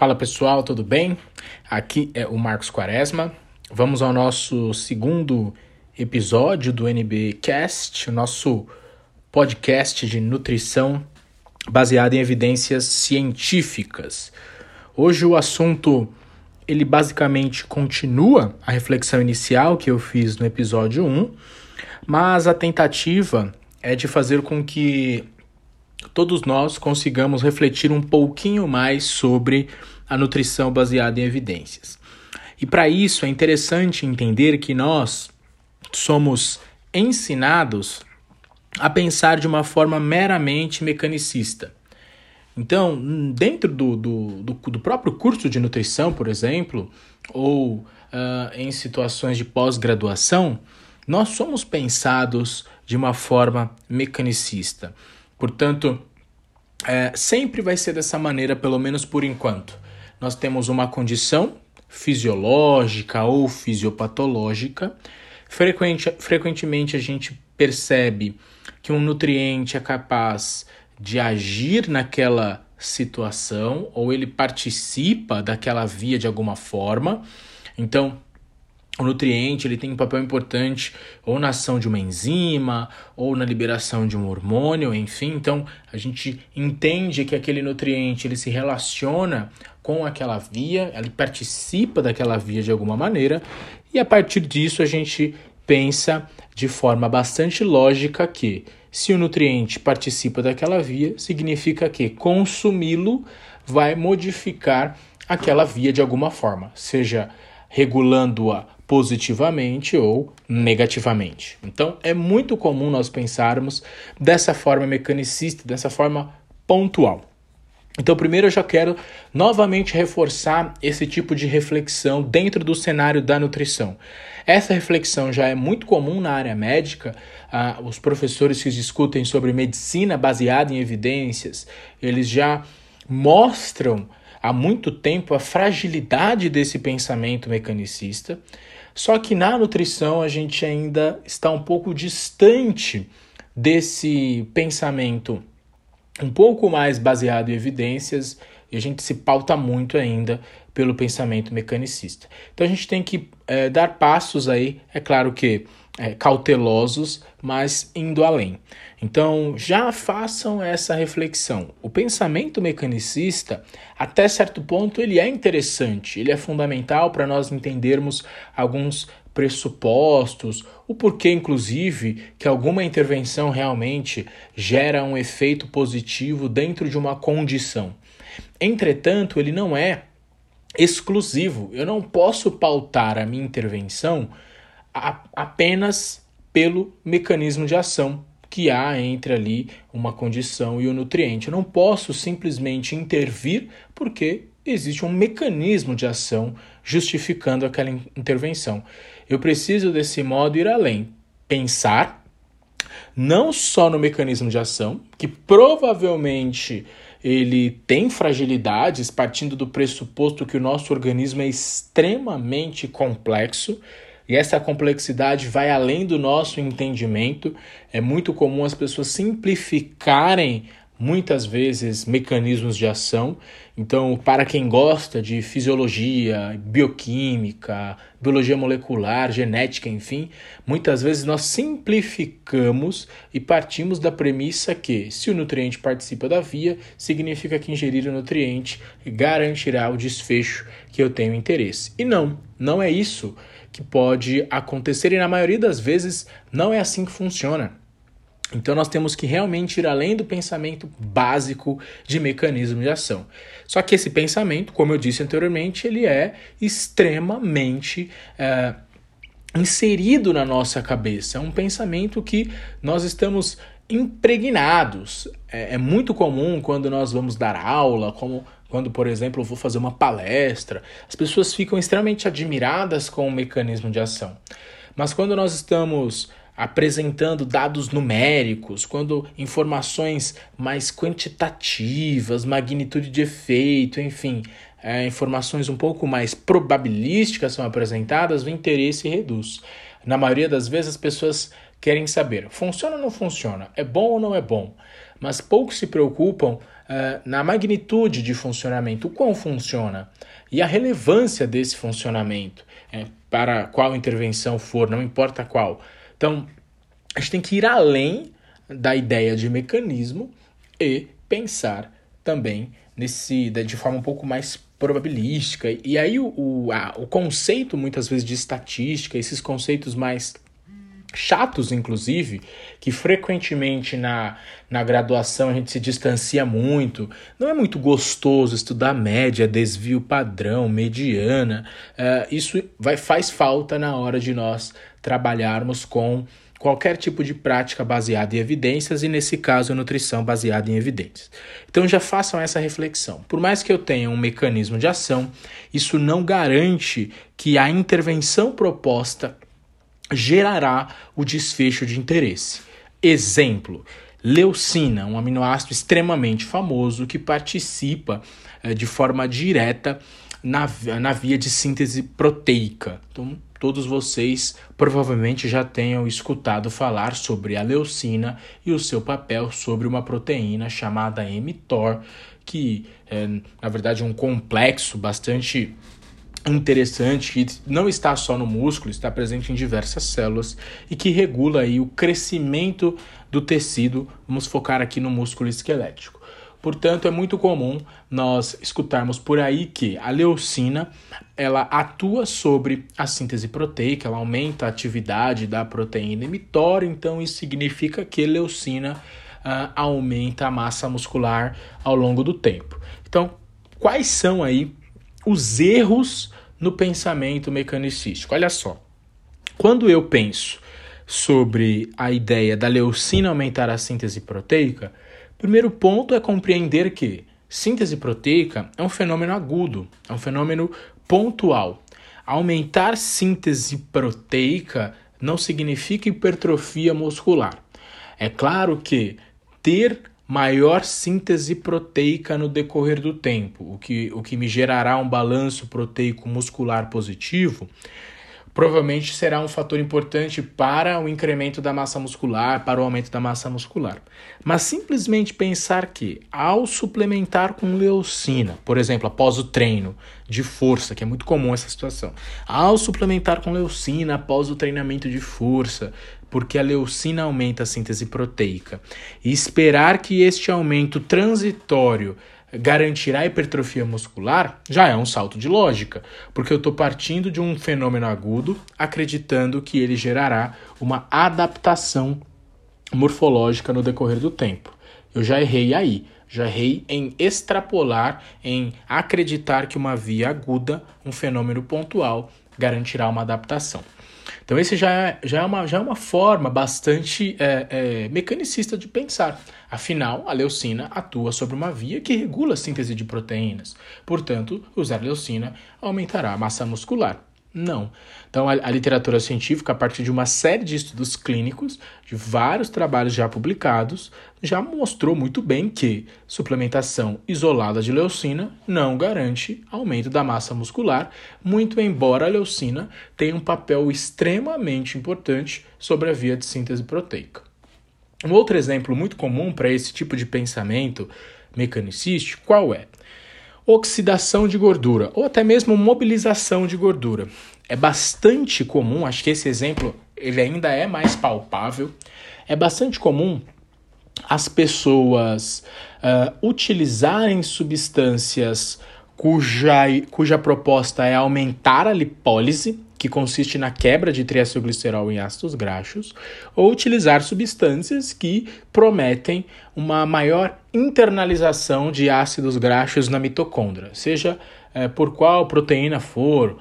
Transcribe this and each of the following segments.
Fala pessoal, tudo bem? Aqui é o Marcos Quaresma. Vamos ao nosso segundo episódio do NB Cast, o nosso podcast de nutrição baseado em evidências científicas. Hoje o assunto ele basicamente continua a reflexão inicial que eu fiz no episódio 1, mas a tentativa é de fazer com que todos nós consigamos refletir um pouquinho mais sobre a nutrição baseada em evidências. E para isso é interessante entender que nós somos ensinados a pensar de uma forma meramente mecanicista. Então, dentro do, do, do, do próprio curso de nutrição, por exemplo, ou uh, em situações de pós-graduação, nós somos pensados de uma forma mecanicista. Portanto, é, sempre vai ser dessa maneira, pelo menos por enquanto. Nós temos uma condição fisiológica ou fisiopatológica. Frequente, frequentemente a gente percebe que um nutriente é capaz de agir naquela situação ou ele participa daquela via de alguma forma. Então, o nutriente ele tem um papel importante ou na ação de uma enzima ou na liberação de um hormônio, enfim. Então a gente entende que aquele nutriente ele se relaciona com aquela via, ele participa daquela via de alguma maneira e a partir disso a gente pensa de forma bastante lógica que se o nutriente participa daquela via, significa que consumi-lo vai modificar aquela via de alguma forma, seja regulando-a positivamente ou negativamente. Então, é muito comum nós pensarmos dessa forma mecanicista, dessa forma pontual. Então, primeiro eu já quero novamente reforçar esse tipo de reflexão dentro do cenário da nutrição. Essa reflexão já é muito comum na área médica. Ah, os professores que discutem sobre medicina baseada em evidências, eles já mostram há muito tempo a fragilidade desse pensamento mecanicista. Só que na nutrição a gente ainda está um pouco distante desse pensamento um pouco mais baseado em evidências e a gente se pauta muito ainda pelo pensamento mecanicista. Então a gente tem que é, dar passos aí, é claro que é, cautelosos, mas indo além. Então já façam essa reflexão. O pensamento mecanicista, até certo ponto, ele é interessante, ele é fundamental para nós entendermos alguns pressupostos, o porquê, inclusive, que alguma intervenção realmente gera um efeito positivo dentro de uma condição. Entretanto, ele não é exclusivo. Eu não posso pautar a minha intervenção a, apenas pelo mecanismo de ação que há entre ali uma condição e o nutriente. Eu não posso simplesmente intervir porque existe um mecanismo de ação justificando aquela intervenção. Eu preciso, desse modo, ir além, pensar não só no mecanismo de ação, que provavelmente ele tem fragilidades, partindo do pressuposto que o nosso organismo é extremamente complexo e essa complexidade vai além do nosso entendimento. É muito comum as pessoas simplificarem muitas vezes mecanismos de ação. Então, para quem gosta de fisiologia, bioquímica, biologia molecular, genética, enfim, muitas vezes nós simplificamos e partimos da premissa que se o nutriente participa da via, significa que ingerir o nutriente garantirá o desfecho que eu tenho interesse. E não, não é isso que pode acontecer e na maioria das vezes não é assim que funciona. Então nós temos que realmente ir além do pensamento básico de mecanismo de ação. Só que esse pensamento, como eu disse anteriormente, ele é extremamente é, inserido na nossa cabeça. É um pensamento que nós estamos impregnados. É, é muito comum quando nós vamos dar aula, como quando, por exemplo, eu vou fazer uma palestra, as pessoas ficam extremamente admiradas com o mecanismo de ação. Mas quando nós estamos apresentando dados numéricos, quando informações mais quantitativas, magnitude de efeito, enfim, é, informações um pouco mais probabilísticas são apresentadas, o interesse reduz. Na maioria das vezes, as pessoas querem saber: funciona ou não funciona? É bom ou não é bom? Mas poucos se preocupam uh, na magnitude de funcionamento, o quão funciona e a relevância desse funcionamento, é, para qual intervenção for, não importa qual. Então, a gente tem que ir além da ideia de mecanismo e pensar também nesse de forma um pouco mais probabilística. E aí o, o, a, o conceito muitas vezes de estatística, esses conceitos mais chatos, inclusive, que frequentemente na, na graduação a gente se distancia muito. Não é muito gostoso estudar média, desvio padrão, mediana. Uh, isso vai, faz falta na hora de nós trabalharmos com qualquer tipo de prática baseada em evidências e, nesse caso, a nutrição baseada em evidências. Então, já façam essa reflexão. Por mais que eu tenha um mecanismo de ação, isso não garante que a intervenção proposta gerará o desfecho de interesse. Exemplo: leucina, um aminoácido extremamente famoso que participa eh, de forma direta na, na via de síntese proteica. Então, todos vocês provavelmente já tenham escutado falar sobre a leucina e o seu papel sobre uma proteína chamada mTOR, que é, na verdade, é um complexo bastante interessante que não está só no músculo, está presente em diversas células e que regula aí o crescimento do tecido. Vamos focar aqui no músculo esquelético. Portanto, é muito comum nós escutarmos por aí que a leucina ela atua sobre a síntese proteica, ela aumenta a atividade da proteína mTOR, então isso significa que leucina uh, aumenta a massa muscular ao longo do tempo. Então, quais são aí os erros no pensamento mecanicístico? Olha só, quando eu penso sobre a ideia da leucina aumentar a síntese proteica, Primeiro ponto é compreender que síntese proteica é um fenômeno agudo, é um fenômeno pontual. Aumentar síntese proteica não significa hipertrofia muscular. É claro que ter maior síntese proteica no decorrer do tempo, o que, o que me gerará um balanço proteico muscular positivo, provavelmente será um fator importante para o incremento da massa muscular, para o aumento da massa muscular. Mas simplesmente pensar que ao suplementar com leucina, por exemplo, após o treino de força, que é muito comum essa situação, ao suplementar com leucina após o treinamento de força, porque a leucina aumenta a síntese proteica, e esperar que este aumento transitório garantirá hipertrofia muscular, já é um salto de lógica, porque eu estou partindo de um fenômeno agudo, acreditando que ele gerará uma adaptação morfológica no decorrer do tempo. Eu já errei aí, já errei em extrapolar, em acreditar que uma via aguda, um fenômeno pontual, garantirá uma adaptação. Então, esse já é, já é, uma, já é uma forma bastante é, é, mecanicista de pensar. Afinal, a leucina atua sobre uma via que regula a síntese de proteínas. Portanto, usar leucina aumentará a massa muscular. Não. Então, a, a, literatura científica, a partir de uma série de estudos clínicos, de vários trabalhos já publicados, já mostrou muito bem que suplementação isolada de leucina não garante aumento da massa muscular, muito embora a leucina tenha um papel extremamente importante sobre a via de síntese proteica. Um outro exemplo muito comum para esse tipo de pensamento mecanicístico, qual é? Oxidação de gordura ou até mesmo mobilização de gordura. É bastante comum, acho que esse exemplo ele ainda é mais palpável. É bastante comum as pessoas uh, utilizarem substâncias cuja, cuja proposta é aumentar a lipólise, que consiste na quebra de triacilglicerol em ácidos graxos, ou utilizar substâncias que prometem uma maior internalização de ácidos graxos na mitocôndria, seja é, por qual proteína for,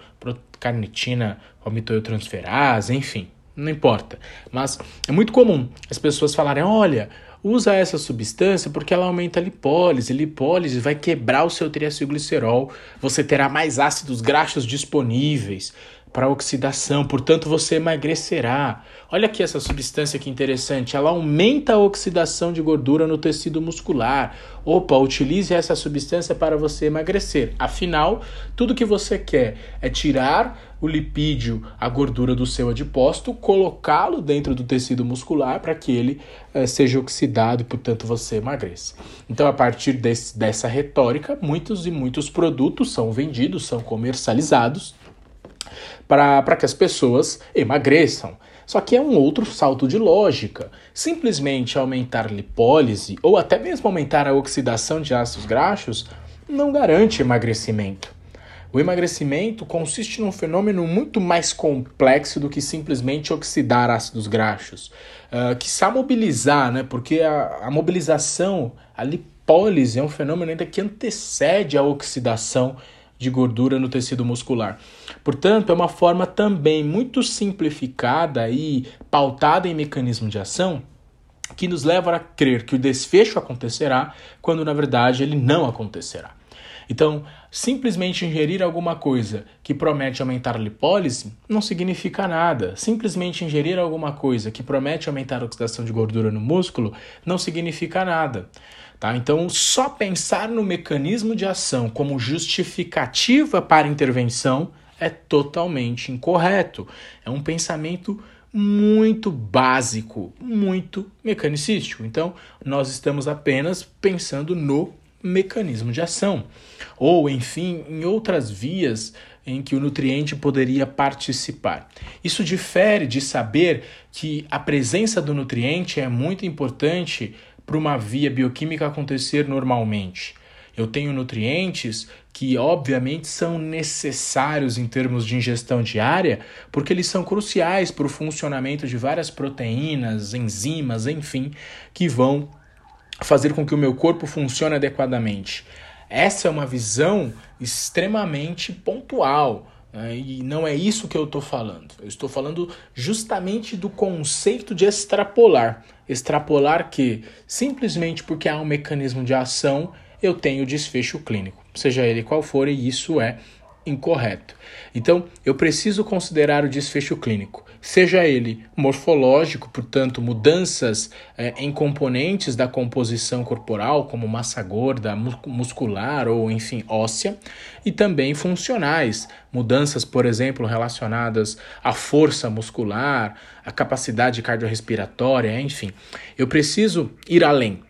carnitina ou mitoiotransferase, enfim, não importa. Mas é muito comum as pessoas falarem: olha usa essa substância porque ela aumenta a lipólise. Lipólise vai quebrar o seu triacilglicerol, você terá mais ácidos graxos disponíveis. Para oxidação, portanto você emagrecerá. Olha aqui essa substância que interessante, ela aumenta a oxidação de gordura no tecido muscular. Opa, utilize essa substância para você emagrecer. Afinal, tudo que você quer é tirar o lipídio, a gordura do seu adipócito, colocá-lo dentro do tecido muscular para que ele eh, seja oxidado e, portanto, você emagreça. Então, a partir desse, dessa retórica, muitos e muitos produtos são vendidos, são comercializados para que as pessoas emagreçam. Só que é um outro salto de lógica. Simplesmente aumentar lipólise ou até mesmo aumentar a oxidação de ácidos graxos não garante emagrecimento. O emagrecimento consiste num fenômeno muito mais complexo do que simplesmente oxidar ácidos graxos. Uh, que sabe mobilizar, né? porque a, a mobilização, a lipólise é um fenômeno ainda que antecede a oxidação de gordura no tecido muscular. Portanto, é uma forma também muito simplificada e pautada em mecanismo de ação que nos leva a crer que o desfecho acontecerá quando na verdade ele não acontecerá. Então, simplesmente ingerir alguma coisa que promete aumentar a lipólise não significa nada. Simplesmente ingerir alguma coisa que promete aumentar a oxidação de gordura no músculo não significa nada. Tá? Então, só pensar no mecanismo de ação como justificativa para intervenção é totalmente incorreto. É um pensamento muito básico, muito mecanicístico. Então, nós estamos apenas pensando no mecanismo de ação, ou enfim, em outras vias em que o nutriente poderia participar. Isso difere de saber que a presença do nutriente é muito importante para uma via bioquímica acontecer normalmente. Eu tenho nutrientes que, obviamente, são necessários em termos de ingestão diária, porque eles são cruciais para o funcionamento de várias proteínas, enzimas, enfim, que vão fazer com que o meu corpo funcione adequadamente. Essa é uma visão extremamente pontual. Né? E não é isso que eu estou falando. Eu estou falando justamente do conceito de extrapolar. Extrapolar que, simplesmente porque há um mecanismo de ação, eu tenho desfecho clínico, seja ele qual for, e isso é incorreto. Então, eu preciso considerar o desfecho clínico seja ele morfológico, portanto, mudanças é, em componentes da composição corporal, como massa gorda, muscular ou, enfim, óssea, e também funcionais, mudanças, por exemplo, relacionadas à força muscular, à capacidade cardiorrespiratória, enfim. Eu preciso ir além.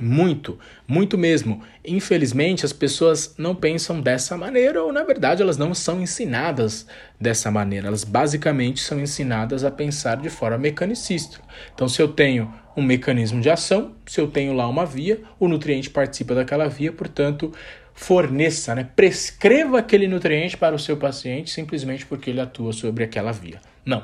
Muito, muito mesmo. Infelizmente, as pessoas não pensam dessa maneira, ou na verdade, elas não são ensinadas dessa maneira. Elas basicamente são ensinadas a pensar de forma mecanicista. Então, se eu tenho um mecanismo de ação, se eu tenho lá uma via, o nutriente participa daquela via, portanto, forneça, né? prescreva aquele nutriente para o seu paciente simplesmente porque ele atua sobre aquela via. Não.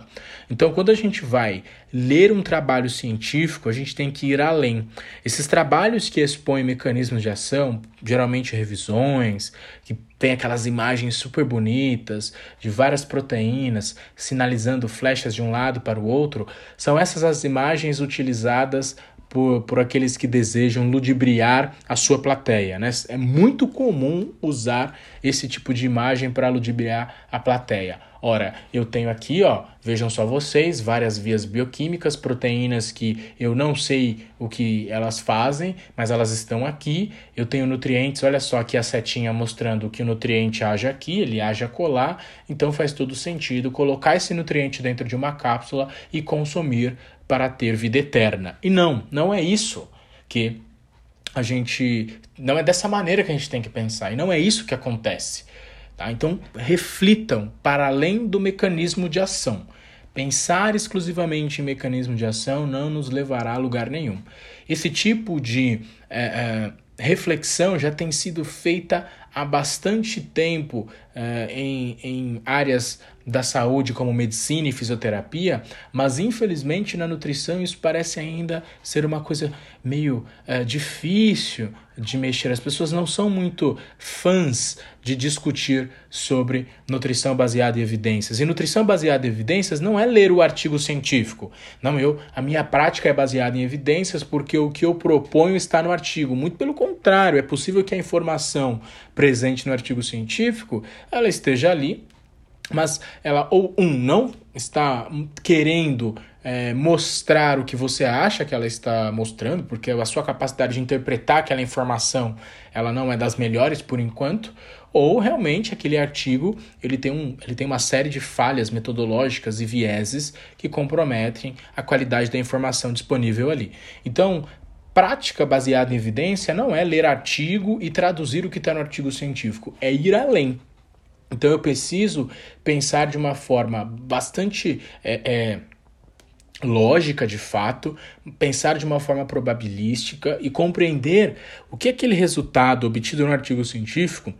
Então, quando a gente vai ler um trabalho científico, a gente tem que ir além. Esses trabalhos que expõem mecanismos de ação, geralmente revisões, que tem aquelas imagens super bonitas de várias proteínas sinalizando flechas de um lado para o outro, são essas as imagens utilizadas por, por aqueles que desejam ludibriar a sua plateia. Né? É muito comum usar esse tipo de imagem para ludibriar a plateia. Ora, eu tenho aqui, ó, vejam só vocês, várias vias bioquímicas, proteínas que eu não sei o que elas fazem, mas elas estão aqui. Eu tenho nutrientes, olha só aqui a setinha mostrando que o nutriente age aqui, ele age a colar, então faz todo sentido colocar esse nutriente dentro de uma cápsula e consumir para ter vida eterna. E não, não é isso que a gente. Não é dessa maneira que a gente tem que pensar, e não é isso que acontece. Tá? Então, reflitam para além do mecanismo de ação. Pensar exclusivamente em mecanismo de ação não nos levará a lugar nenhum. Esse tipo de é, é, reflexão já tem sido feita há bastante tempo é, em, em áreas da saúde, como medicina e fisioterapia, mas infelizmente na nutrição isso parece ainda ser uma coisa meio é, difícil de mexer. As pessoas não são muito fãs de discutir sobre nutrição baseada em evidências. E nutrição baseada em evidências não é ler o artigo científico. Não, eu, a minha prática é baseada em evidências porque o que eu proponho está no artigo. Muito pelo contrário, é possível que a informação presente no artigo científico ela esteja ali mas ela ou um não está querendo é, mostrar o que você acha que ela está mostrando, porque a sua capacidade de interpretar aquela informação ela não é das melhores por enquanto, ou realmente aquele artigo ele tem, um, ele tem uma série de falhas metodológicas e vieses que comprometem a qualidade da informação disponível ali. Então, prática baseada em evidência não é ler artigo e traduzir o que está no artigo científico, é ir além. Então eu preciso pensar de uma forma bastante é, é, lógica de fato, pensar de uma forma probabilística e compreender o que aquele resultado obtido no artigo científico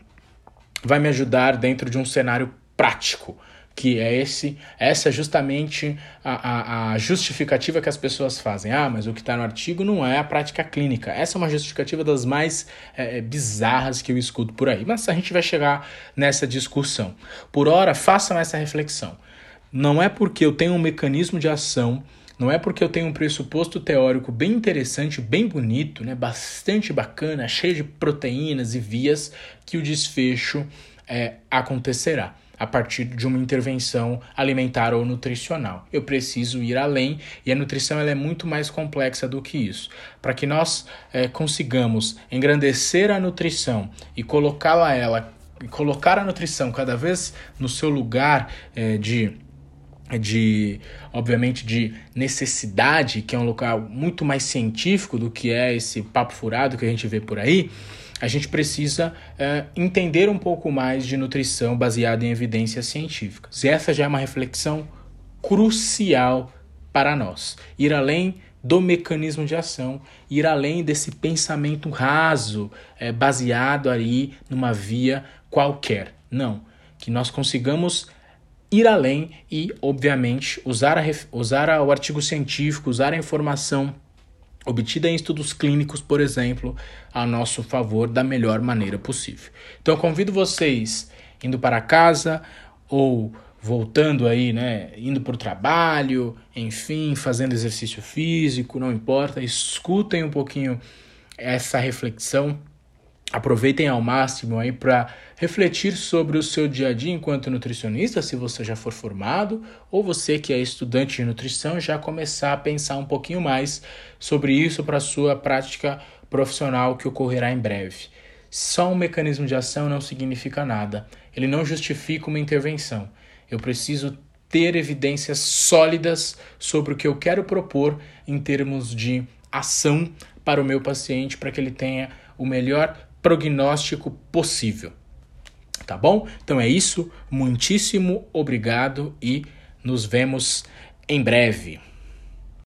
vai me ajudar dentro de um cenário prático que é esse, essa é justamente a, a, a, justificativa que as pessoas fazem. Ah, mas o que está no artigo não é a prática clínica. Essa é uma justificativa das mais é, bizarras que eu escuto por aí. Mas a gente vai chegar nessa discussão. Por hora, façam essa reflexão. Não é porque eu tenho um mecanismo de ação, não é porque eu tenho um pressuposto teórico bem interessante, bem bonito, né, bastante bacana, cheio de proteínas e vias, que o desfecho é, acontecerá a partir de uma intervenção alimentar ou nutricional. Eu preciso ir além e a nutrição ela é muito mais complexa do que isso. Para que nós é, consigamos engrandecer a nutrição e colocá-la ela colocar a nutrição cada vez no seu lugar é, de de obviamente de necessidade, que é um local muito mais científico do que é esse papo furado que a gente vê por aí, a gente precisa é, entender um pouco mais de nutrição baseada em evidências científicas. E essa já é uma reflexão crucial para nós. Ir além do mecanismo de ação, ir além desse pensamento raso, é, baseado aí numa via qualquer. Não. Que nós consigamos ir além e, obviamente, usar, a, usar o artigo científico, usar a informação obtida em estudos clínicos, por exemplo, a nosso favor da melhor maneira possível. Então, convido vocês indo para casa ou voltando aí, né, indo para o trabalho, enfim, fazendo exercício físico, não importa, escutem um pouquinho essa reflexão aproveitem ao máximo aí para refletir sobre o seu dia a dia enquanto nutricionista, se você já for formado, ou você que é estudante de nutrição já começar a pensar um pouquinho mais sobre isso para a sua prática profissional que ocorrerá em breve. Só um mecanismo de ação não significa nada. Ele não justifica uma intervenção. Eu preciso ter evidências sólidas sobre o que eu quero propor em termos de ação para o meu paciente, para que ele tenha o melhor prognóstico possível. Tá bom? Então é isso. Muitíssimo obrigado e nos vemos em breve.